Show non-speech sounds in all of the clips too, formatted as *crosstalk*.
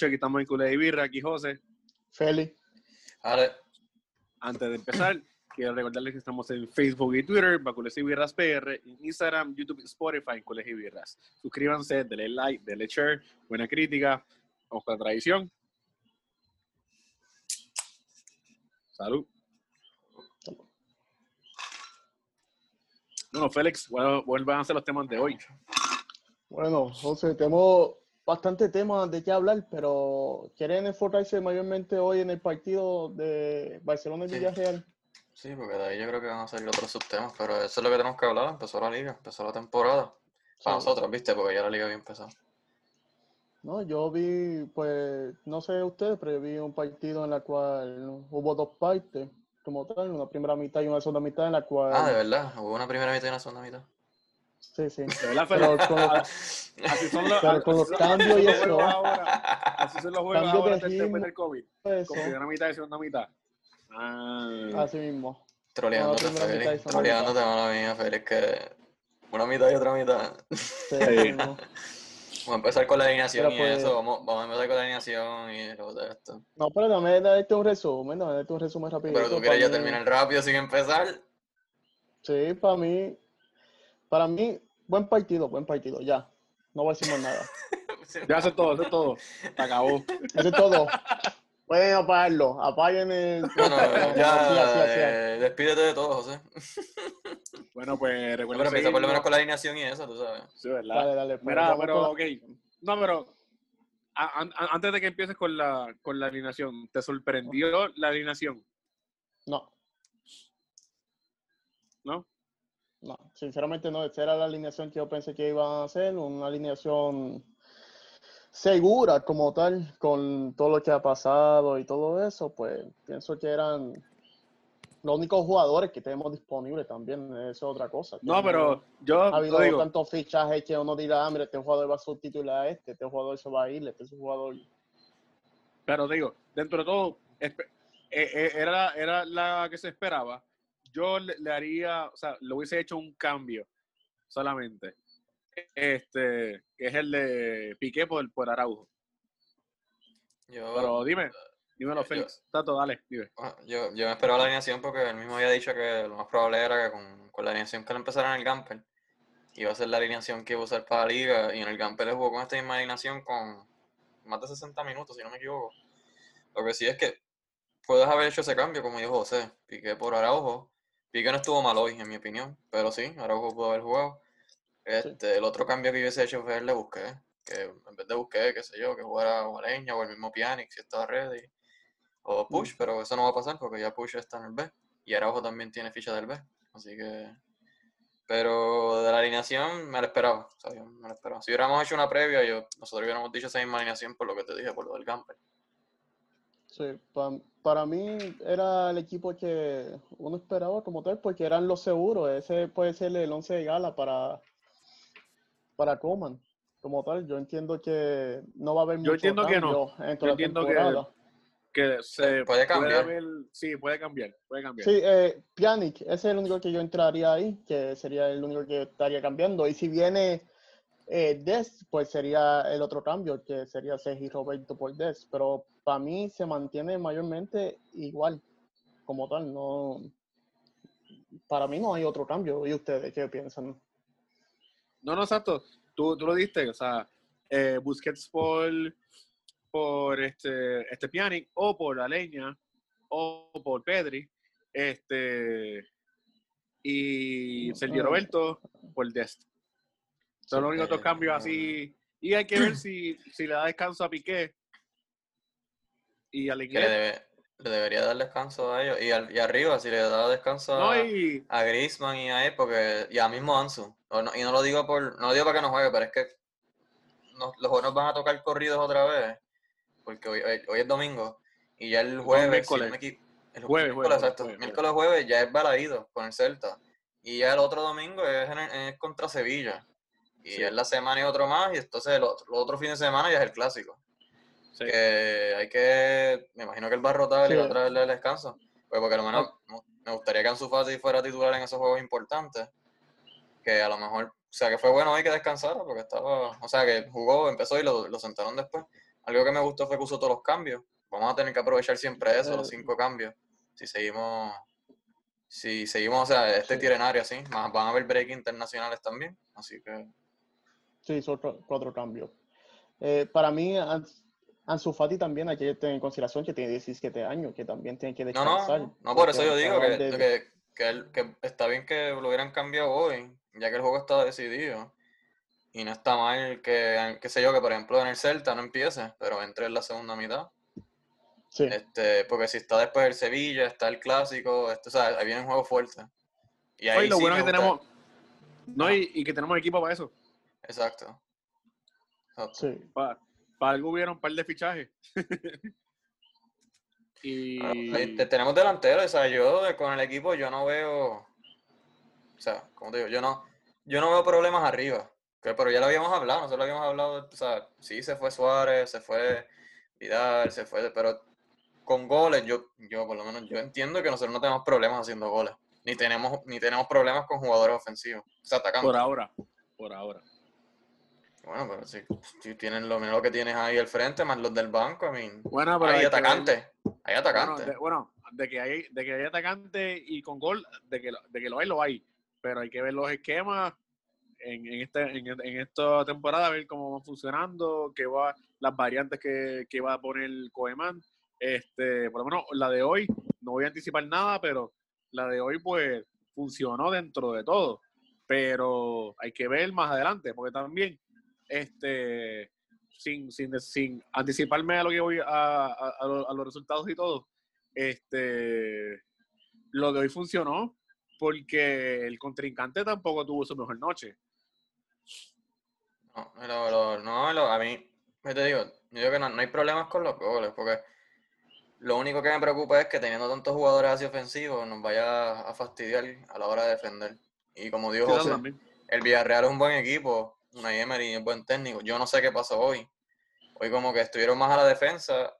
Noches, aquí estamos en Culé y Birra, aquí José. Feli. Vale. Antes de empezar, *clears throat* quiero recordarles que estamos en Facebook y Twitter, Bacules y Birras PR, en Instagram, YouTube, Spotify, en Cules y Birras. Suscríbanse, denle like, denle share, buena crítica, vamos con la tradición. Salud. Bueno, Félix, bueno, vuelvan a hacer los temas de hoy. Bueno, José, tenemos bastante temas de qué hablar, pero ¿quieren enfocarse mayormente hoy en el partido de Barcelona y Sí. Villarreal? Sí, porque de ahí yo creo que van a salir otros subtemas, pero eso es lo que tenemos que hablar. Empezó la liga, empezó la temporada. Para Sí. nosotros, ¿viste? Porque ya la liga había empezado. No, yo vi, pues, no sé ustedes, pero yo vi un partido en la cual hubo dos partes, como tal, una primera mitad y una segunda mitad en la cual... Ah, de verdad. Hubo una primera mitad y una segunda mitad. Sí, sí. Pero con Así los, son los, pero con los así cambios así y los eso, ahora. Así son los juegos Cambios ahora después del COVID. eso, Con primera mitad y segunda mitad. Ah. así mismo. Troleándote, Félix. Troleándote, mala mía, Félix, que una mitad y otra mitad. Sí, Sí. así mismo. *laughs* Vamos a empezar con la alineación Pero y pues- eso. Vamos, vamos a empezar con la alineación y luego de esto. No, pero dame darte un resumen, dame darte un resumen rápido. Pero tú quieres ya terminar rápido sin empezar. Sí, para mí, para mí, buen partido, buen partido, ya. No voy a decir más nada. *laughs* Ya hace todo, hace todo. Se acabó. Es todo. Pueden apagarlo, apaguen el... Bueno, No, ya sí, así, así. eh, despídete de todo, José. *laughs* Bueno, pues recuerda pero empieza por lo menos con la alineación y eso, tú sabes. Sí, ¿verdad? Dale, dale. pues, Mira, pero, la- ok. No, pero a- an- a- antes de que empieces con la, con la alineación, ¿te sorprendió la alineación? No, ¿No? No, sinceramente no. Esa era la alineación que yo pensé que iban a hacer, una alineación segura como tal, con todo lo que ha pasado y todo eso, pues pienso que eran los únicos jugadores que tenemos disponibles también, eso es otra cosa. No, pero yo ha habido digo, tantos fichajes que uno dirá, ah, mira, este jugador va a sustituir a este, este jugador se va a ir, este jugador... pero digo, dentro de todo, eh, eh, era, era la que se esperaba. Yo le, le haría, o sea, le hubiese hecho un cambio solamente. Este, que es el de Piqué por, por Araujo. Yo, Pero dime, dímelo, yo- Félix. Tato, dale, dime. ah, yo, yo me esperaba la alineación porque él mismo había dicho que lo más probable era que con, con la alineación que él empezara en el Gamper, iba a ser la alineación que iba a usar para la liga. Y en el Gamper él jugó con esta misma alineación con más de 60 minutos, si no me equivoco. Lo que sí es que puedes haber hecho ese cambio, como dijo José. Piqué por Araujo. Piqué no estuvo mal hoy, en mi opinión. Pero sí, Araujo pudo haber jugado. Este, El otro cambio que yo hubiese hecho fue el de Busqué. Que en vez de Busqué, qué sé yo, que jugara o Aleña o el mismo Pjanic si estaba ready. O Push, pero eso no va a pasar porque ya Push está en el B. Y Araujo también tiene ficha del B. Así que. Pero de la alineación me lo esperaba. O sea, me lo esperaba. Si hubiéramos hecho una previa, yo, nosotros hubiéramos dicho esa misma alineación por lo que te dije, por lo del camper. Sí, pa- para mí era el equipo que uno esperaba como tal, porque eran los seguros. Ese puede ser el 11 de gala para, para Coman. Como tal, yo entiendo que no va a haber Yo mucho entiendo que no. en Yo entiendo que- temporada. Que se Puede cambiar. haber- sí, puede cambiar, puede cambiar. Sí, eh, Pjanic, ese es el único que yo entraría ahí, que sería el único que estaría cambiando. Y si viene eh, Des, pues sería el otro cambio, que sería Sergi Roberto por Des. Pero para mí se mantiene mayormente igual, como tal. No, para mí no hay otro cambio. ¿Y ustedes qué piensan? No, no, exacto. Tú, tú lo diste, o sea, eh, Busquets por, por este, este Pjanic o por la leña o por Pedri, este y Sergio Mm. Roberto por Dest. Son los únicos dos cambios así. Y hay que ver si, si le da descanso a Piqué y al Que le, inglés. debe- le debería dar descanso a ellos. Y, al- y arriba, si le da descanso No, a, y a Griezmann y a él, porque, y a mismo Ansu. No- y no lo digo por, no lo digo para que no juegue, pero es que no- los juegos van a tocar corridos otra vez. Porque hoy, hoy- hoy es domingo. Y ya el jueves, si no me el Jueves, jueves, exacto. jueves, miércoles jueves ya es balaído con el Celta. Y ya el otro domingo es, en el- es contra Sevilla. Y Sí. es la semana y otro más, y entonces el otro, el otro fin de semana ya es el clásico. sí. Que hay que, me imagino que él va a rotar y Sí. va a traerle el descanso. Pues porque a lo menos me- me gustaría que Ansu Fati fuera titular en esos juegos importantes. Que a lo mejor, o sea, que fue bueno hoy que descansara porque estaba, o sea, que jugó, empezó y lo, lo sentaron después. algo que me gustó fue que usó todos los cambios. Vamos a tener que aprovechar siempre eso, los cinco cambios. Si seguimos, si seguimos, o sea, este tirenario así, más van a haber break internacionales también. Así que Sí, son otro- cuatro cambios. Eh, para mí, Ans- Ansu Fati también hay que tener en consideración que tiene 17 años, que también tiene que No, descansar. no, no, por porque eso yo digo que, de- que, que, él- que está bien que lo hubieran cambiado hoy, ya que el juego está decidido. Y no está mal que, qué sé yo, que por ejemplo en el Celta no empiece, pero entre en la segunda mitad. Sí, Este, porque si está después el Sevilla, está el Clásico, esto, o sea, ahí viene un juego fuerte. Y ahí Oye, lo sí bueno que gusta- tenemos. No, y, y que tenemos equipo para eso. Exacto. Exacto. sí. Para, para algo hubieron un par de fichajes. *laughs* y. Te- tenemos delanteros, o sea, yo con el equipo yo no veo, o sea, como te digo, yo no, yo no veo problemas arriba, que, pero ya lo habíamos hablado, nosotros lo habíamos hablado, o sea, sí se fue Suárez, se fue Vidal, se fue, pero con goles, yo, yo por lo menos, yo entiendo que nosotros no tenemos problemas haciendo goles, ni tenemos, ni tenemos problemas con jugadores ofensivos, o sea, atacando. Por ahora. Por ahora. Bueno, pero si, si tienen lo menos que tienes ahí al frente, más los del banco, I mean, Bueno, pero. hay hay atacantes, hay Bueno, atacantes. de, bueno, de que hay, de que hay atacante y con gol, de que, lo- de que lo hay, lo hay. Pero hay que ver los esquemas en, en, este, en, en esta temporada, ver cómo van funcionando, qué va, las variantes que, que va a poner Coeman. Este, por lo menos la de hoy, no voy a anticipar nada, pero la de hoy, pues, funcionó dentro de todo. Pero hay que ver más adelante, porque también, este, sin, sin, sin anticiparme a lo que voy a, a- a lo- a los resultados y todo, este, lo de hoy funcionó porque el contrincante tampoco tuvo su mejor noche. No, lo- lo- no, lo- a mí, yo te digo, yo digo que no, no hay problemas con los goles, porque lo único que me preocupa es que teniendo tantos jugadores así ofensivos nos vaya a fastidiar a la hora de defender. Y como dijo José, el Villarreal es un buen equipo, una Emery es buen técnico. Yo no sé qué pasó hoy. Hoy como que estuvieron más a la defensa.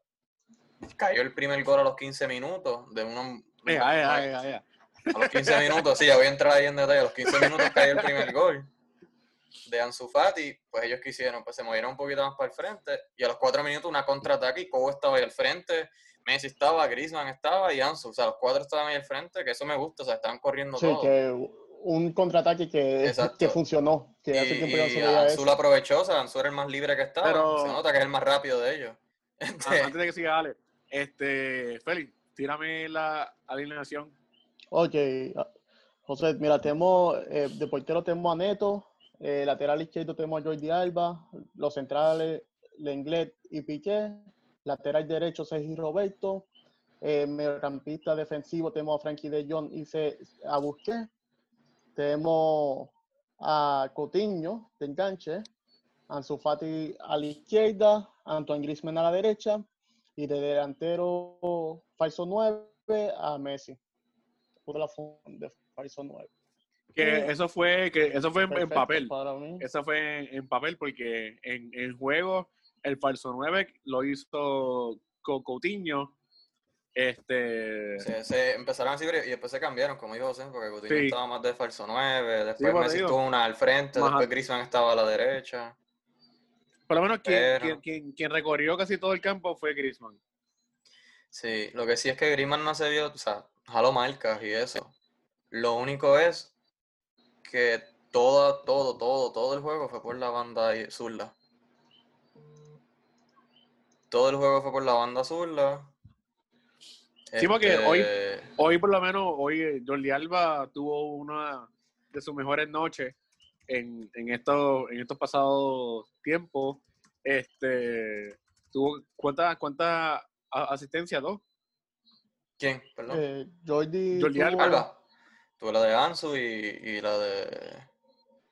Cayó el primer gol a los 15 minutos de uno, ay, ay, ay, ay. a los 15 minutos, sí, ya voy a entrar ahí en detalle. A los 15 minutos cayó el primer gol de Ansu Fati. Pues ellos quisieron, pues se movieron un poquito más para el frente. Y a los 4 minutos una contraataque y Cobo estaba ahí al frente. Messi estaba, Griezmann estaba y Ansu. O sea, los cuatro estaban ahí al frente, que eso me gusta. O sea, estaban corriendo Sí, todos. que un contraataque que, que funcionó, que hace tiempo Y, se y Ansu lo aprovechó, o sea, Ansu era el más libre que estaba. Pero- Se nota que es el más rápido de ellos. *laughs* Este, Ah, Antes de que siga Ale, este, Félix, tírame la alineación. Ok, José, mira, tenemos, eh, de portero tenemos a Neto, eh, lateral izquierdo tenemos a Jordi Alba, los centrales, Lenglet y Piqué, lateral derecho Sergio Roberto, eh, mediocampista defensivo tenemos a Frankie de Jong y se, a Busquets, tenemos a Coutinho de enganche, Ansu Fati a la izquierda, Antoine Griezmann a la derecha y de delantero falso 9 a Messi por la de falso 9. Que eso fue, que eso fue en, papel. Para mí. Eso fue en, en papel porque en, en juego el falso 9 lo hizo Coutinho. Este, se, se empezaron así y después se cambiaron, como dijo José, porque Coutinho Sí. estaba más de falso 9, después por Messi digo. estuvo una al frente, Ajá. después Griezmann estaba a la derecha. por lo menos quien, Pero- quien, quien- quien recorrió casi todo el campo fue Griezmann. Sí, lo que sí es que Griezmann no se vio, o sea, jaló marcas y eso. Lo único es que todo, todo, todo, todo el juego fue por la banda zurda. Todo el juego fue por la banda zurda. Sí, porque hoy- Este, Hoy por lo menos, hoy eh, Jordi Alba tuvo una de sus mejores noches en, en, estos, en estos pasados tiempos. Este, tuvo ¿cuántas cuántas asistencias? ¿Dos? ¿Quién? Perdón. Eh, Jordi, Jordi tuvo- Alba. Alba. Tuve la de Ansu y, y la de.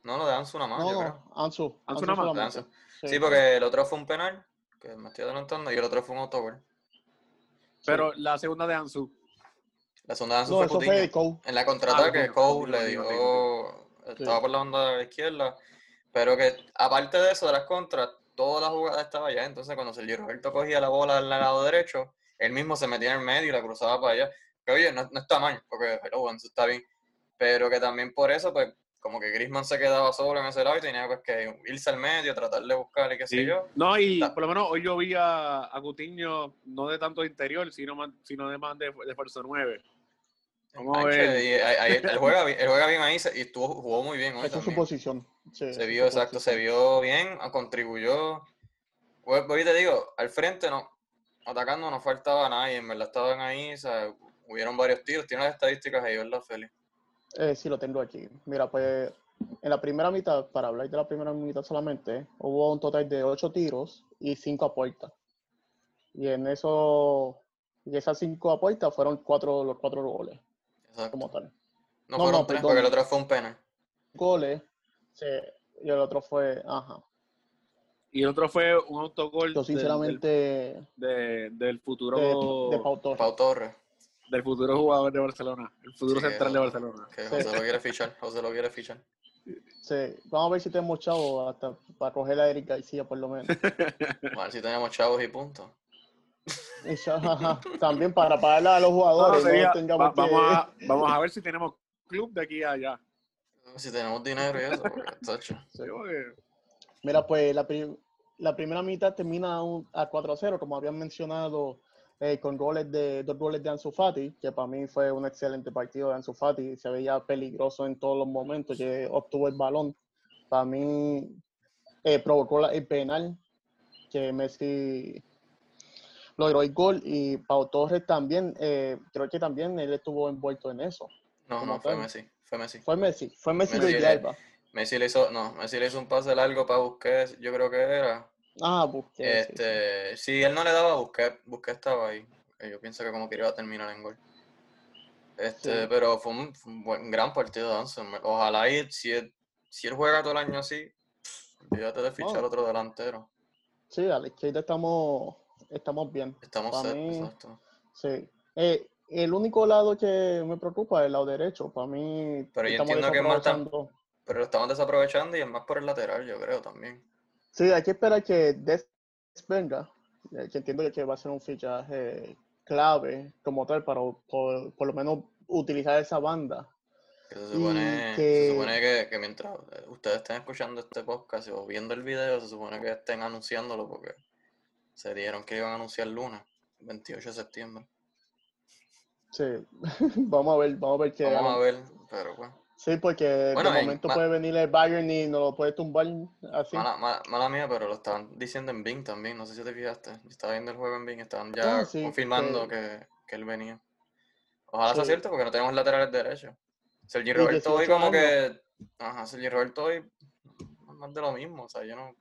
No, la de Ansu nada más, No, yo creo. Ansu. Ansu nada más. Ansu. Sí, porque el otro fue un penal, que me estoy adelantando, y el otro fue un autogol. Pero la segunda de Ansu. La segunda de Ansu No, fue eso Cole. En la contraataque, Ah, Cole le dio. Coutinho, Estaba Sí. por la banda izquierda. Pero que aparte de eso, de las contras, toda la jugada estaba allá. Entonces, cuando Sergio Roberto cogía la bola al lado derecho, él mismo se metía en el medio y la cruzaba para allá. Que oye, no, no está mal, porque Ansu está bien. Pero que también por eso, pues, como que Griezmann se quedaba solo en ese lado y tenía pues, que irse al medio, tratar de buscar y qué sé yo. No, y por lo menos hoy yo vi a, a Coutinho no de tanto de interior, sino, más, sino de más de, de fuerza 9. Vamos a ver. y ahí- él, *laughs* juega, bien- él juega bien ahí y estuvo, jugó muy bien hoy Esa es su posición. Sí, Se vio, exacto, se vio bien, ah, contribuyó. Pues, pues, te digo, al frente no, atacando no faltaba nadie, en verdad estaban ahí, o sea, hubieron varios tiros, tiene las estadísticas ahí, ¿verdad, Félix? Eh, sí, lo tengo aquí. Mira, pues en la primera mitad, para hablar de la primera mitad solamente, hubo un total de ocho tiros y cinco apuestas. Y en eso, y esas cinco apuestas fueron cuatro, los cuatro goles, Exacto. como tal. No, no, fueron no, tres, perdón. porque el otro fue un penal. Goles, sí, y el otro fue, ajá. Y el otro fue un autogol Yo del- sinceramente, del, de- del futuro de, de Pau Torres. Pau Torres, del futuro jugador de Barcelona, el futuro Sí, central de José- Barcelona. que. José lo quiere fichar, José lo quiere fichar. Sí, vamos a ver si tenemos chavo hasta para coger a Eric García por lo menos. *laughs* A ver si tenemos chavos y punto. También para pagarle a los jugadores, no, sería- tengamos va- que... vamos, a, *laughs* vamos a ver si tenemos club de aquí a allá. Si tenemos dinero y eso, porque, tacho. Sí, Mira, pues la, pri- la primera mitad termina un- a 4-0, como habían mencionado, eh, con goles de, dos goles de Ansu Fati, que para mí fue un excelente partido de Ansu Fati, se veía peligroso en todos los momentos que obtuvo el balón. Para mí eh, provocó la- el penal que Messi logró el gol y Pau Torres también, eh, creo que también él estuvo envuelto en eso. No, no, fue. Messi, fue Messi. Fue Messi, fue Messi, Messi le-. Messi le hizo, no, Messi le hizo un pase largo para Busquets, yo creo que era. Ah, Busquets, sí, sí. Este, si él no le daba a Busquets, Busquets estaba ahí. Yo pienso que como que iba a terminar en gol. Este, Sí. pero fue un, fue un buen, gran partido de. Ojalá y si él, si él juega todo el año así, olvídate de fichar Oh. otro delantero. Sí, a la izquierda estamos, estamos bien. Estamos set, mí- exacto. Sí. Eh, el único lado que me preocupa es el lado derecho. Para mí, Pero yo entiendo que es más tan- Pero lo estamos desaprovechando y es más por el lateral, yo creo también. Sí, hay que esperar que Des venga, eh, que entiendo que va a ser un fichaje clave como tal para por, por lo menos utilizar esa banda. Que se supone, que- se supone que, que mientras eh, ustedes estén escuchando este podcast o viendo el video, se supone que estén anunciándolo porque se dieron que iban a anunciar lunes, 28 de septiembre. Sí, *laughs* vamos a ver, vamos a ver qué Vamos a ver, pero bueno. Sí, porque Bueno, de en- momento puede venir el Bayern y nos lo puede tumbar así. Mala, mala, mala mía, pero lo estaban diciendo en Bing también, no sé si te fijaste. Yo estaba viendo el juego en Bing, estaban ya Ah, sí, confirmando que- que, que él venía. Ojalá sea cierto porque no tenemos laterales derechos. Sergi Roberto hoy 18 como años. que... Ajá, Sergi Roberto hoy más de lo mismo, o sea, yo no...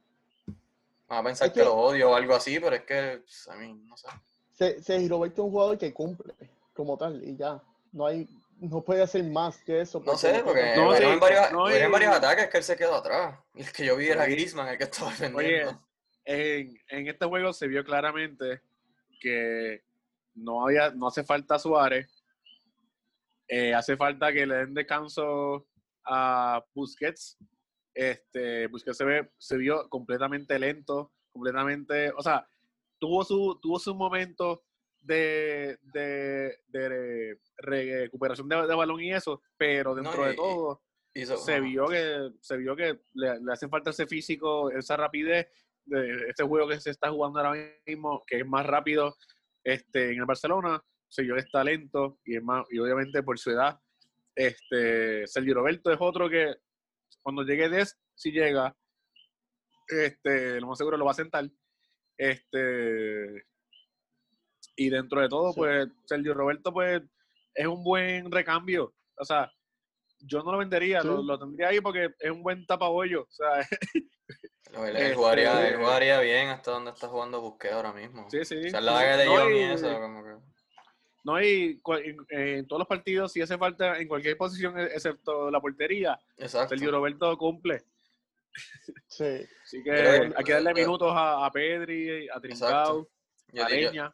Van a pensar Es que, que- lo odio o algo así, pero es que, pues, a mí, no sé. Se, se Roberto es un jugador que cumple como tal y ya. No hay, no puede hacer más que eso. No sé, porque No, hubieron sí, varios, no, hubieron y- varios ataques que él se quedó atrás. Y el que yo vi era Griezmann, el que estaba Oye, defendiendo. en, en este juego se vio claramente que no había, no hace falta Suárez, eh, hace falta que le den descanso a Busquets. Este, Busquets se ve, se vio completamente lento, completamente, o sea, tuvo su, tuvo su momento de, de, de recuperación de, de balón y eso, pero No, dentro y- de todo Hizo- se ajá. vio que se vio que le, le hace falta ese físico, esa rapidez de este juego que se está jugando ahora mismo, que es más rápido este, en el Barcelona, se vio que está lento y es más, y obviamente por su edad, este, Sergio Roberto es otro que cuando llegue Des, si llega, este, lo más seguro lo va a sentar. Este, y dentro de todo, Sí. pues, Sergio Roberto, pues, es un buen recambio. O sea, yo no lo vendería, Sí. lo, lo tendría ahí porque es un buen tapabollo. O sea, *laughs* Él, él Este, jugaría, él jugaría bien hasta donde está jugando Busquets ahora mismo. sí, sí. O sea, la vaga de No, y y- eso, como que... No hay en, en todos los partidos, si hace falta en cualquier posición, e- excepto la portería, Exacto. Sergio Roberto cumple. Sí. Así que Pero, hay que darle eh, minutos a, a Pedri, a Trincao, a yo- Leña.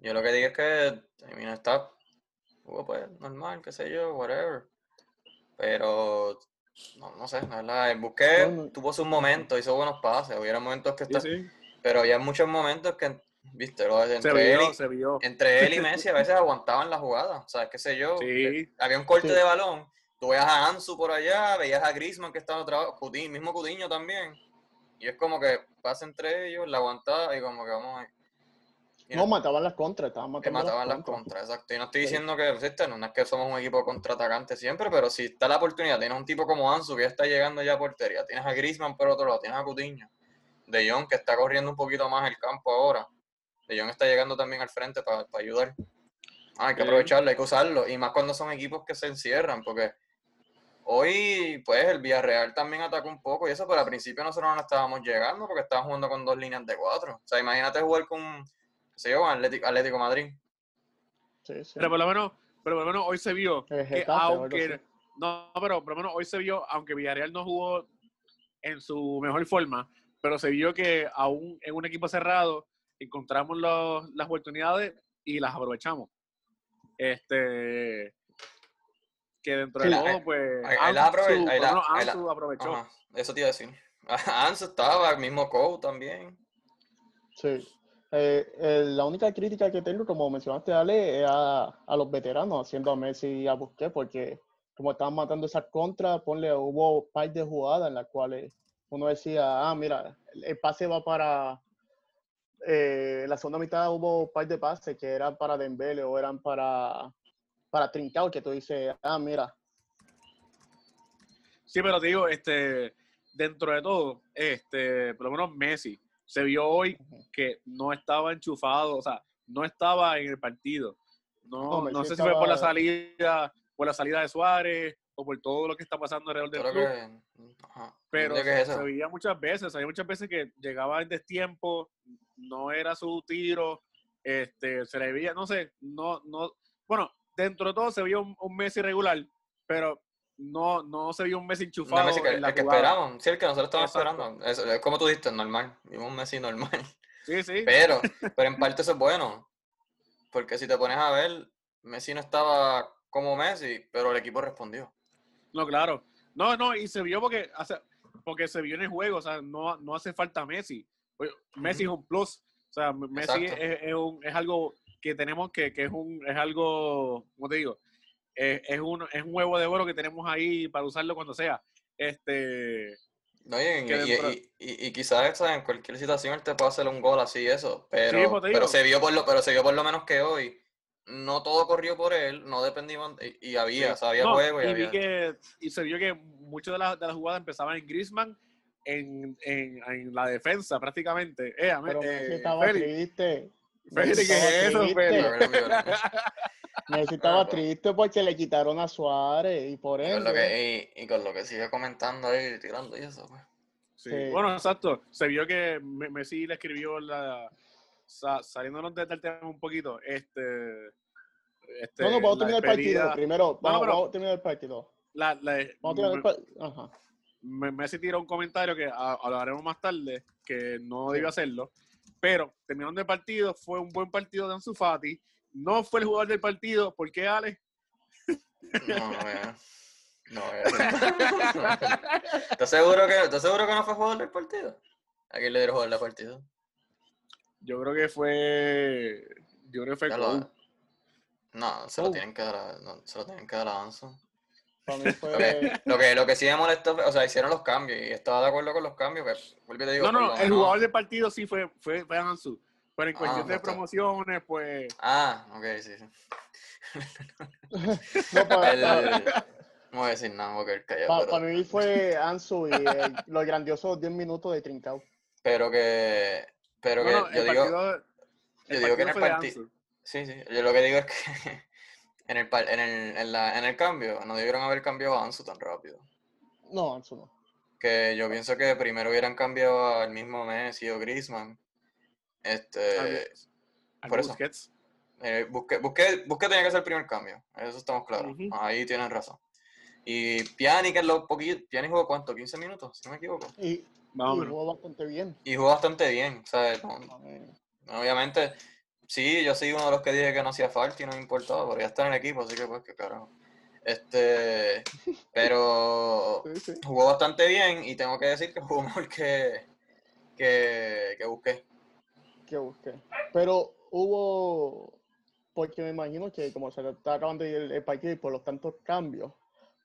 Yo lo que digo es que, I mean, está, jugó pues, normal, qué sé yo, whatever. Pero, no, no sé, la verdad, el Busquets No, no. tuvo sus momentos, hizo buenos pases, hubiera momentos que está, sí. pero había muchos momentos que, viste, lo- Se entre, él vio, y, se vio. entre él y *laughs* Messi a veces aguantaban la jugada, o sea, qué sé yo, Sí. había un corte Sí. de balón tú veías a Ansu por allá, veías a Griezmann que estaba otra vez, mismo Cudiño también. Y es como que pasa entre ellos, la aguantaba y como que vamos ahí. No, mataban las contras, estaban matando mataban las contras. exacto. Y no estoy diciendo que no es que somos un equipo contraatacante siempre, pero si está la oportunidad, tienes un tipo como Ansu que ya está llegando ya a portería, tienes a Griezmann por otro lado, tienes a Cutiño, De Jong que está corriendo un poquito más el campo ahora, De Jong está llegando también al frente para ayudar. Ah, hay que aprovecharlo, hay que usarlo, y más cuando son equipos que se encierran, porque Hoy, pues, el Villarreal también atacó un poco y eso, pero al principio nosotros no estábamos llegando porque estábamos jugando con dos líneas de cuatro. O sea, imagínate jugar con, se yo, Atlético, Atlético Madrid. Sí, sí. Pero por lo menos, pero por lo menos hoy se vio que aunque, no, pero por lo menos hoy se vio, aunque Villarreal no jugó en su mejor forma, pero se vio que aún en un equipo cerrado encontramos los, las oportunidades y las aprovechamos. Este, que dentro de todo, pues. Ansu, aprovechó. eso te iba a decir. *laughs* Ansu estaba, el mismo Cole también. Sí. Eh, la única crítica que tengo, como mencionaste, Ale, es a, los veteranos, haciendo a Messi y a Busquets, porque como estaban matando esas contras, ponle, hubo par de jugadas en las cuales uno decía, ah, mira, el pase va para. Eh, la segunda mitad hubo par de pases que eran para Dembele o eran para para Trincao, que tú dices, ah, mira. Sí, pero te digo, este, dentro de todo, este, por lo menos Messi, se vio hoy que no estaba enchufado, o sea, no estaba en el partido. No, no, sé si fue por la salida, por la salida de Suárez o por todo lo que está pasando alrededor del club. Pero se, veía muchas veces, había muchas veces que llegaba en destiempo, no era su tiro, este, se le veía, no sé, no, no, bueno, dentro de todo se vio un, mes irregular, pero no, no se vio un mes enchufado. Messi que, el que esperábamos, sí, el que nosotros estábamos esperando. Es, como tú dijiste, normal. Vimos un Messi normal. Sí, sí. Pero, *laughs* pero en parte eso es bueno. Porque si te pones a ver, Messi no estaba como Messi, pero el equipo respondió. No, claro. No, no, y se vio porque, hace, porque se vio en el juego, o sea, no, no hace falta Messi. Messi es un plus. O sea, Messi es, un, es, algo que tenemos que, que es un es algo, ¿cómo te digo? Es, un, es un huevo de oro que tenemos ahí para usarlo cuando sea. Este. No, y, y, quizás en cualquier situación él te puede hacer un gol así eso, pero, pues pero se vio por lo, pero se vio por lo menos que hoy no todo corrió por él, no dependimos y, había, había juego y, que, y se vio que muchas de las de las jugadas empezaban en Griezmann en, en, en, la defensa prácticamente. Eh, pero eh, estaba triste. Fíjate que eso, Necesitaba triste porque le quitaron a Suárez y por eso. Y, con lo que sigue comentando ahí, tirando y eso, pues. Sí. Bueno, exacto. Se vio que Messi le escribió la. Saliéndonos del tema un poquito, este. este no, no, vamos a terminar el partido. Primero, vamos, a terminar el partido. La, la, vamos a terminar el partido. Ajá. Messi tiró un comentario que hablaremos más tarde, que no debió hacerlo, pero terminando el partido, fue un buen partido de Ansu Fati. No fue el jugador del partido. ¿Por qué, Ale? No, *laughs* no, *laughs* ¿Estás seguro, que, ¿Estás seguro que no fue jugador del partido? ¿A quién le dieron jugador del partido? Yo creo que fue. Yo creo que fue. No, se lo, tienen que dar a, no, se lo tienen que dar a Ansu. lo, que, lo que sí me molestó, o sea, hicieron los cambios y estaba de acuerdo con los cambios. no, no, el jugador del partido sí fue, fue, fue Ansu. Pero en cuestión ah, de promociones, pues. Ah, ok, sí, sí. *laughs* no, para, no voy a decir nada porque callado. Para, mí fue Ansu y los grandiosos 10 minutos de trincao. Pero que. Pero que yo digo. yo digo que en el partido. Sí, sí. Yo lo que digo es que *laughs* en el, en el, en la, en el cambio, no debieron haber cambiado a Ansu tan rápido. No, Ansu no. Que yo pienso que primero hubieran cambiado al mismo Messi o Griezmann. Este. por eso. Busquets. Eh, busqué, busqué, busqué, tenía que ser el primer cambio. Eso estamos claros. Ahí tienen razón. Y Piani, que es lo poquito. Piani jugó cuánto? 15 minutos, si no me equivoco. Y, jugó bastante bien. Y jugó bastante bien. ¿sabes? obviamente, Sí, yo soy uno de los que dije que no hacía falta y no me importaba, porque ya está en el equipo, así que pues qué carajo. Este, *laughs* pero jugó bastante bien y tengo que decir que jugó mejor que, que, que busqué. Que busqué. Pero hubo, porque me imagino que como se está acabando el, el partido y por los tantos cambios,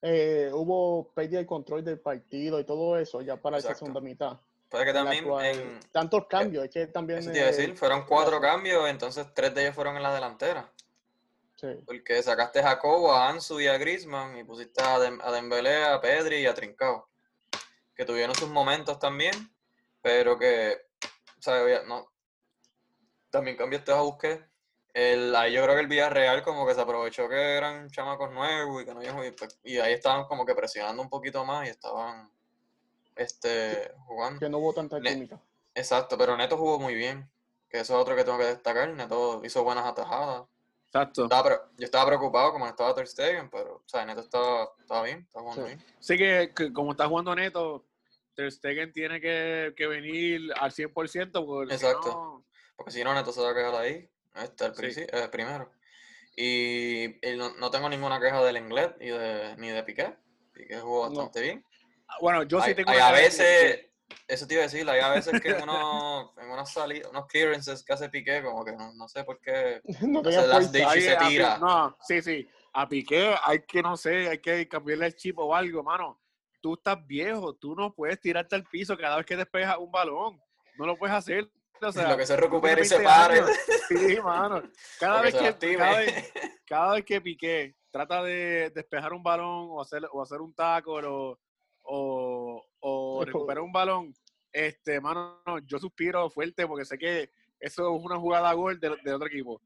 eh, hubo pérdida de control del partido y todo eso ya para esa Exacto. segunda mitad. Que también cual- en, tantos cambios, es que también... eso te iba a eh, decir, fueron cuatro cambios, entonces tres de ellos fueron en la delantera. sí. Porque sacaste a Jacobo, a Ansu y a Griezmann y pusiste a, Dem- a Dembélé, a Pedri y a Trincao. Que tuvieron sus momentos también, pero que, o sea, no. También cambiaste a Busquets. El, ahí yo creo que el Villarreal como que se aprovechó que eran chamacos nuevos y que no habían jugado, y pues- y ahí estaban como que presionando un poquito más y estaban este, jugando. que no hubo tanta química. Exacto, pero Neto jugó muy bien. Que eso es otro que tengo que destacar. Neto hizo buenas atajadas. Exacto. Estaba yo estaba preocupado como estaba Ter Stegen, pero, o sea, Neto estaba, estaba bien, estaba jugando Sí. bien. Sí que, que como está jugando Neto, Ter Stegen tiene que, que venir al 100% porque si Exacto. no- Porque si no, Neto se va a quedar ahí, este, el Sí. eh, primero. Y, y no, no tengo ninguna queja del inglés y de, ni de Piqué. Piqué jugó No. bastante bien. Bueno, yo sí hay, tengo hay a veces, eso te iba a decir, hay a veces que *laughs* en unos, en unas salidas, unos clearances que hace Piqué, como que no, no sé por qué. *laughs* no se tenía las Ahí, se tira. No, sí, sí. A Piqué hay que, no sé, hay que cambiarle el chip o algo, mano. Tú estás viejo, tú no puedes tirarte al piso cada vez que despejas un balón. No lo puedes hacer. O sea, *laughs* lo que se tú recupera y se 20 pare. Sí, mano. Cada vez, que, cada, vez, cada vez que Piqué trata de despejar un balón o hacer, o hacer un taco o, o, recuperar un balón, este, mano, yo suspiro fuerte porque sé que eso es una jugada gol de, de otro equipo.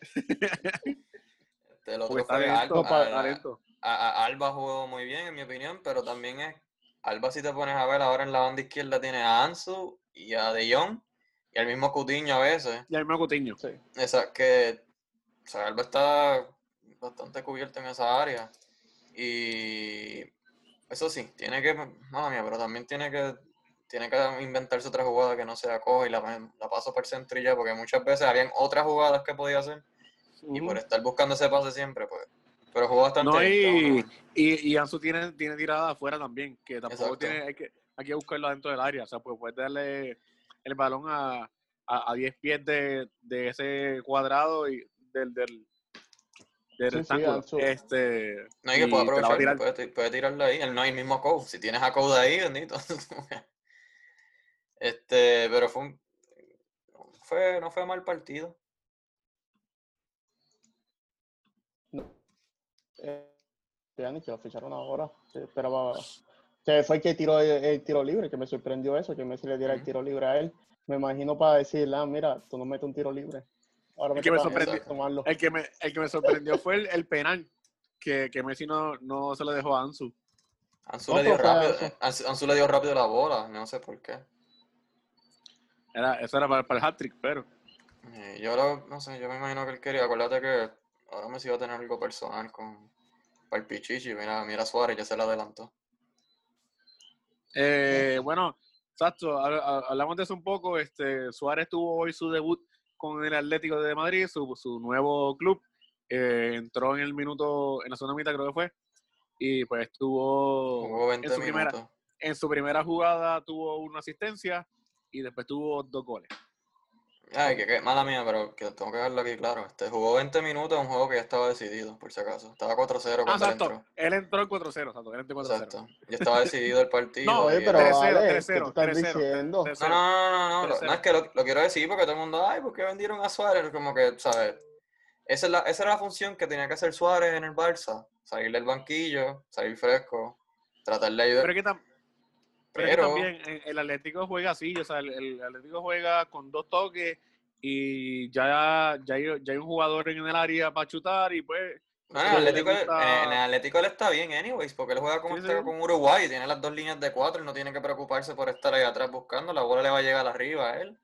Este, el otro fue Alba. para- a- talento. a- a- Alba jugó muy bien, en mi opinión, pero también es. Alba, si te pones a ver, ahora en la banda izquierda tiene a Ansu y a De Jong y al mismo Cutiño a veces. Y al mismo Coutinho. Sí. Esa, que. O sea, Alba está bastante cubierto en esa área. Y. Eso sí, tiene que. Mala mía, pero también tiene que. Tiene que inventarse otra jugada que no sea coja y la, la paso para el centro y ya, porque muchas veces habían otras jugadas que podía hacer. Y Ujú. por estar buscando ese pase siempre, pues. Pero jugó bastante No, bien, y, y, y Ansu tiene, tiene tirada afuera también, que tampoco Exacto. tiene, hay que, hay que buscarlo dentro del área. O sea, pues puedes darle el balón a, a, a 10 pies de, de ese cuadrado y del, del, del Sí, sí, rectángulo. Este, No, y que puede aprovechar, tirar. puede, puede tirarle ahí. Él no hay el mismo code. Si tienes a code ahí, bendito. *laughs* Este, pero fue un. Fue, no fue mal partido. Eh, Pjanic, que lo ficharon ahora. Sí, esperaba. Que fue el que tiró el, el tiro libre, que me sorprendió eso, que Messi le diera el tiro libre a él. Me imagino para decirle, ah, mira, tú no metes un tiro libre. Ahora El que me sorprendió- tomarlo. el, que me, el que me sorprendió fue el, el penal, que, que Messi no, no se lo dejó a Ansu. Ansu, No, le dio rápido, Ansu. Le dio rápido la bola, no sé por qué. Era, eso era para, para el hat-trick, pero... Eh, yo ahora, no sé, yo me imagino que él quería. Acuérdate que ahora Messi va a tener algo personal con para el Pichichi. Mira, mira Suárez, ya se le adelantó. Eh, bueno, exacto, ha- ha- hablamos de eso un poco. Este, Suárez tuvo hoy su debut con el Atlético de Madrid, su, su nuevo club. Eh, entró en el minuto, en la segunda mitad creo que fue, y pues tuvo en 20 su primera, en su primera jugada tuvo una asistencia y después tuvo dos goles. Ay, que, que mala mía, pero que tengo que dejarlo aquí claro. Este jugó 20 minutos en un juego que ya estaba decidido, por si acaso. Estaba 4-0 Ah, cuando él exacto. entró. Él entró en 4-0, exacto. Él entró en 4-0. Exacto. Ya estaba decidido el partido. *laughs* No, Oye, pero 3-0, Alex, ¿qué 3-0, tú estás 3-0, diciendo? 3-0. No, no, no, no, no, lo- 3-0. no, es que lo, lo quiero decir porque todo el mundo, ay, ¿por qué vendieron a Suárez? Como que, ¿sabes? Esa, es la, esa era la función que tenía que hacer Suárez en el Barça. Salir del banquillo, salir fresco, tratar de ayudar. Pero que, pero Pero- también eh, el Atlético juega así, o sea, el, el Atlético juega con dos toques y ya, ya, hay, ya hay un jugador en el área para chutar y pues... No, en el, le Atlético, gusta- en el Atlético él está bien, anyways, porque él juega como Sí, sí. con Uruguay y tiene las dos líneas de cuatro y no tiene que preocuparse por estar ahí atrás buscando, la bola le va a llegar arriba a él.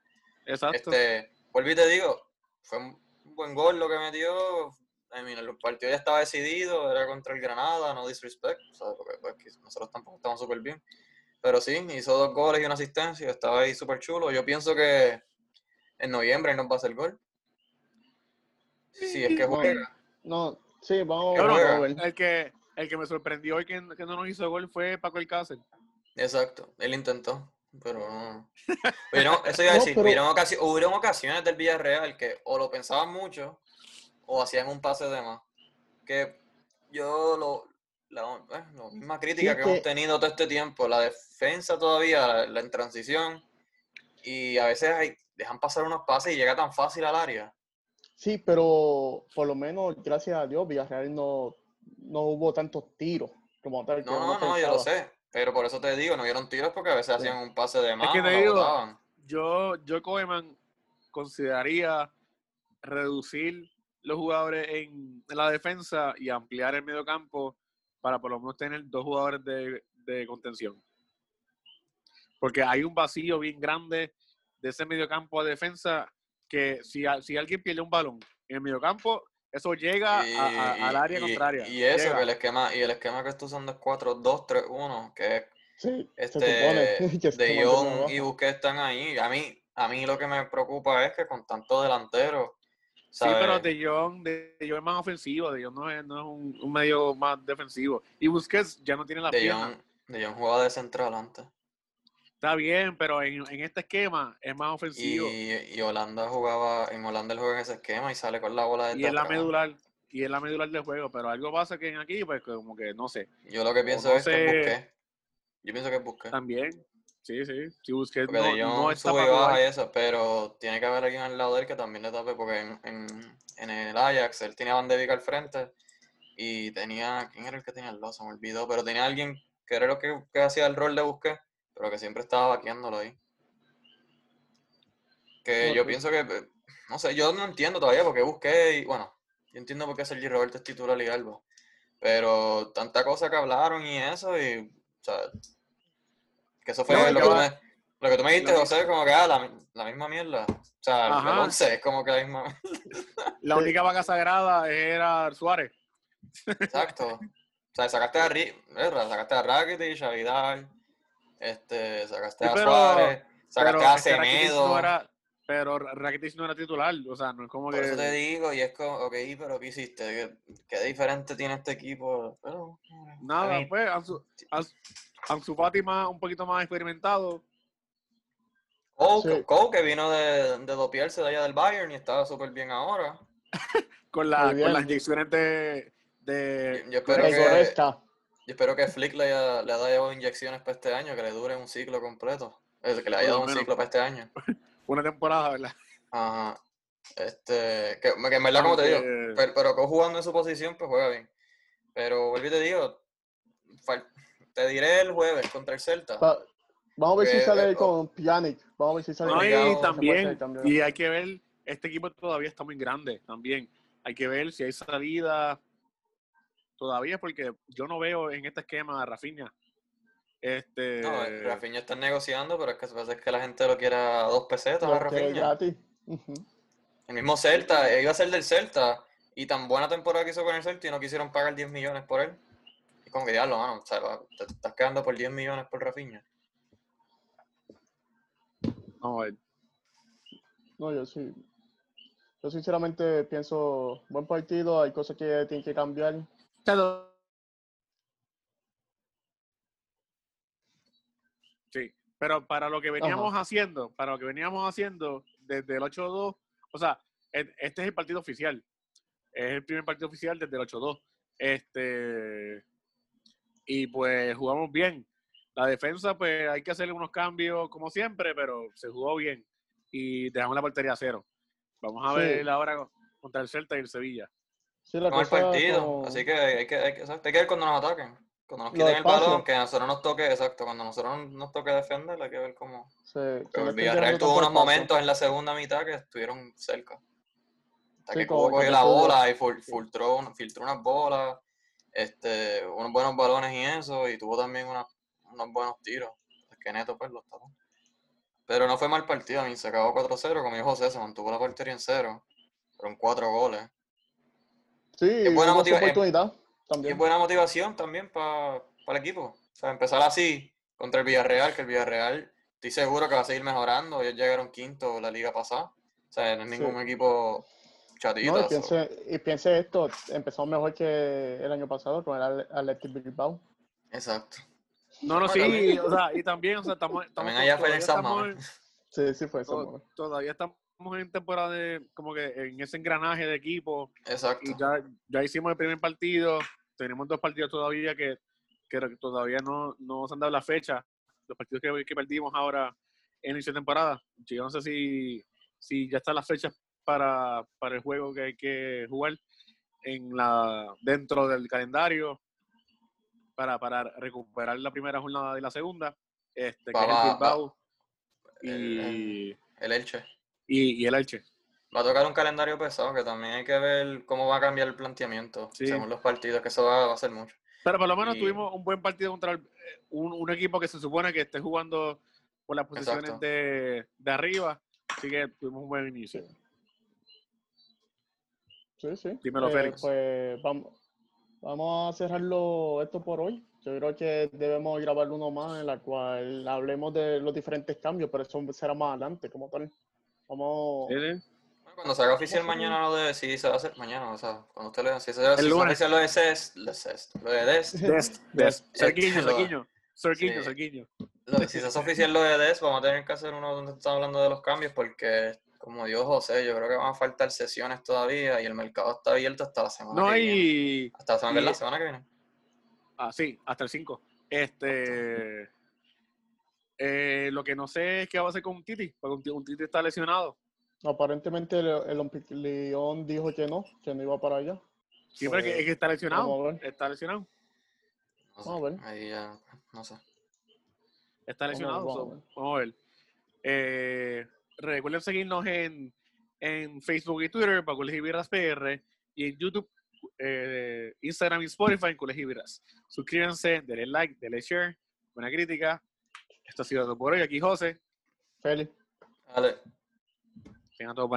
Exacto. Este, vuelvo y te digo, fue un buen gol lo que metió. I mean, el partido ya estaba decidido, era contra el Granada, no disrespect, o sea, porque, pues, nosotros tampoco estamos súper bien. Pero sí, hizo dos goles y una asistencia, estaba ahí súper chulo. Yo pienso que en noviembre nos va a hacer gol. Sí, es que No, juega. No, sí, vamos, a ver. el, que, el que me sorprendió y que, que no nos hizo gol fue Paco Alcácer. Exacto, él intentó, pero no. *laughs* Hubieron- eso iba a No, decir, pero- hubieron, ocasi- hubieron ocasiones del Villarreal que o lo pensaban mucho o hacían un pase de más. Que yo lo, la, eh, la misma crítica Sí, que, que- hemos tenido todo este tiempo. La defensa todavía, la, la en transición. Y a veces hay- dejan pasar unos pases y llega tan fácil al área. Sí, pero por lo menos, gracias a Dios, Villarreal no, no hubo tantos tiros como tal. No, no, no, yo lo sé. Pero por eso te digo, no dieron tiros porque a veces Sí. hacían un pase de mano que te la digo, botaban. Yo, yo Koeman consideraría reducir los jugadores en, en la defensa y ampliar el medio campo para por lo menos tener dos jugadores de, de contención. Porque hay un vacío bien grande de ese medio campo de defensa que si, a- si alguien pierde un balón en el medio campo, eso llega Y- a- a- al área y- contraria. Y eso, Llega. que el esquema, y el esquema que estoy usando es 4-2-3-1, que es Sí, este supone *laughs* que es De Jong y. Busquets están ahí. A mí, a mí lo que me preocupa es que con tanto delantero, Sí, pero De Jong, de, De Jong es más ofensivo, De Jong no es, no es un, un medio más defensivo. Y Busquets ya no tiene la De pierna. Jong, De Jong jugaba de central antes. Está bien, pero en, en este esquema es más Y, ofensivo. y Holanda jugaba, en Holanda él juega en ese esquema y sale con la bola Y, desde es la medular. Y es la medular del juego. Pero algo pasa que en aquí, pues como que no sé. Yo lo que pienso no es que es sé. Busquets. Yo pienso que es Busquets. También. Sí, sí. Si Busquets Porque no, está sube y baja y eso, pero tiene que haber alguien al lado de él que también le tape, porque en, en, en el Ajax él tenía a Van de Beek al frente y tenía, ¿quién era el que tenía el lado? Se me olvidó, pero tenía alguien que era lo que, que hacía el rol de Busquets, pero que siempre estaba vaqueándolo ahí. Que yo pienso que, no sé, yo no entiendo todavía porque busqué y, bueno, yo entiendo por qué Sergi Roberto es titular y Alba, pero tanta cosa que hablaron y eso, y, o sea, que eso fue No, lo, que tú me, lo que tú me dijiste, José, como que, ah, la, mi- la misma mierda. O sea, el- el Ajá. 11 es como que la misma, *laughs* La única vaca sagrada era Suárez. exacto. *laughs* O sea, sacaste a, Ri, ¿verdad? sacaste a Rakitic, a Vidal, este, sacaste Sí, a pero- Suárez, Pero sacaste a es que Rakitic Semedo. Pero Rakitic no era titular. O sea, no es como Por que. eso te digo, y es como, ok, pero ¿qué hiciste? ¿Qué, qué diferente tiene este equipo? Pero, Nada, pues, Ansu, Ansu, Ansu Fati más, un poquito más experimentado. Cole, Sí. Cole, que vino de, de dopiarse de allá del Bayern y estaba súper bien ahora. *laughs* Con, la, bien. con las inyecciones de. de Yo espero De que, yo espero que Flick le haya, le haya dado inyecciones para este año, que le dure un ciclo completo. Es que le haya dado un ciclo para este año. *laughs* una temporada, ¿verdad? Ajá. Este, que, que en verdad, como te digo, pero, pero jugando en su posición, pues juega bien. Pero vuelvo y te digo, te diré el jueves contra el Celta. Va- Vamos a ver si sale eh, con Pjanic. Vamos a ver si sale No, con y también, y hay que ver, este equipo todavía está muy grande también. Hay que ver si hay salida todavía, porque yo no veo en este esquema a Rafinha. Este, No, Rafinha está negociando, pero es que pasa es que la gente lo quiere a dos pesetas a. El mismo Celta, eh, iba a ser del Celta, y tan buena temporada que hizo con el Celta y no quisieron pagar 10 millones por él. Y como que diablo, mano, o sea, te, te estás quedando por 10 millones por Rafinha. vamos a ver. No, yo sí. Yo sinceramente pienso, buen partido, hay cosas que tienen que cambiar. Sí, pero para lo que veníamos haciendo, para lo que veníamos haciendo desde el 8-2, o sea, e- este es el partido oficial. Es el primer partido oficial desde el 8-2. Este, y pues jugamos bien. La defensa, pues hay que hacerle unos cambios como siempre, pero se jugó bien. Y dejamos la portería a cero. Vamos a Sí. ver ahora con- contra el Celta y el Sevilla. Sí, la Con el cosa partido. con- Así que hay que, hay que, hay que ver cuando nos ataquen. Cuando nos quiten el balón, que a nosotros nos toque, exacto, cuando a nosotros nos toque defender, hay que ver cómo. el Villarreal tuvo unos momentos en la segunda mitad que estuvieron cerca. Hasta Sí, que Cubo cogió la bola y fil- filtró, filtró unas bolas, este, unos buenos balones y eso, y tuvo también una- unos buenos tiros. Es que Neto pues los tapó. Pero no fue mal partido, a mí se acabó 4-0, como dijo José, se mantuvo la portería en cero. Fueron cuatro goles. Sí, Es buena motiva- es- Y también. es buena motivación también para el equipo. O sea, empezar así contra el Villarreal, que el Villarreal, estoy seguro que va a seguir mejorando. Ellos llegaron quinto la liga pasada. O sea, no es ningún Sí. equipo chatito. No, y piense, y piense esto, empezamos mejor que el año pasado con el Athletic Bilbao. Exacto. No, no, sí, también- o sea, y también, o sea, estamos, *laughs* estamos También allá fue en- *laughs* Sí, sí fue eso. todavía estamos en temporada de, como que en ese engranaje de equipo, Exacto. y ya, ya hicimos el primer partido, tenemos dos partidos todavía que, que todavía no, no se han dado la fecha. Los partidos que, que perdimos ahora en inicio de temporada. Yo no sé si, si ya están las fechas para, para el juego que hay que jugar en la dentro del calendario para, para recuperar la primera jornada y la segunda. Este, que es el Bilbao y el Elche. Y, y el Elche. Va a tocar un calendario pesado, que también hay que ver cómo va a cambiar el planteamiento según los partidos, que eso va, a ser mucho. Pero por lo menos tuvimos un buen partido contra un, un, equipo que se supone que esté jugando por las posiciones de, de, arriba. Así que tuvimos un buen inicio. Sí, sí. Dímelo, eh, Félix. Pues vamos, vamos a cerrarlo esto por hoy. Yo creo que debemos grabar uno más en la cual hablemos de los diferentes cambios, pero eso será más adelante, como tal. Vamos. Sí, sí. Cuando se haga oficial mañana lo de sí se va a hacer mañana, o sea, cuando usted le si se haga oficial lo de CES, lo de CES, lo de DES, DES, DES, *laughs* Cerquiño, Cerquiño, Cerquiño, Cerquiño. Si se hace oficial lo de DES, vamos a tener que hacer uno donde estamos hablando de los cambios porque como Dios José, yo creo que van a faltar sesiones todavía y el mercado está abierto hasta la semana no que hay... viene. Hasta la semana, la semana que viene. Ah, sí, hasta el 5. Este. Eh, lo que no sé es qué va a hacer con un Titi, porque un Titi está lesionado. Aparentemente el, el León dijo que no, que no iba para allá. Siempre que, es que está lesionado. Está lesionado. vamos a ver. Ahí ya, no sé. Está lesionado. Vamos, a ver. Eh, recuerden seguirnos en, en Facebook y Twitter para Colegio Virras PR y en YouTube, eh, Instagram y Spotify en Colegio Virras. Suscríbanse, denle like, denle share, buena crítica. Esto ha sido todo por hoy. Aquí José. Feliz. Vale. Tengan todos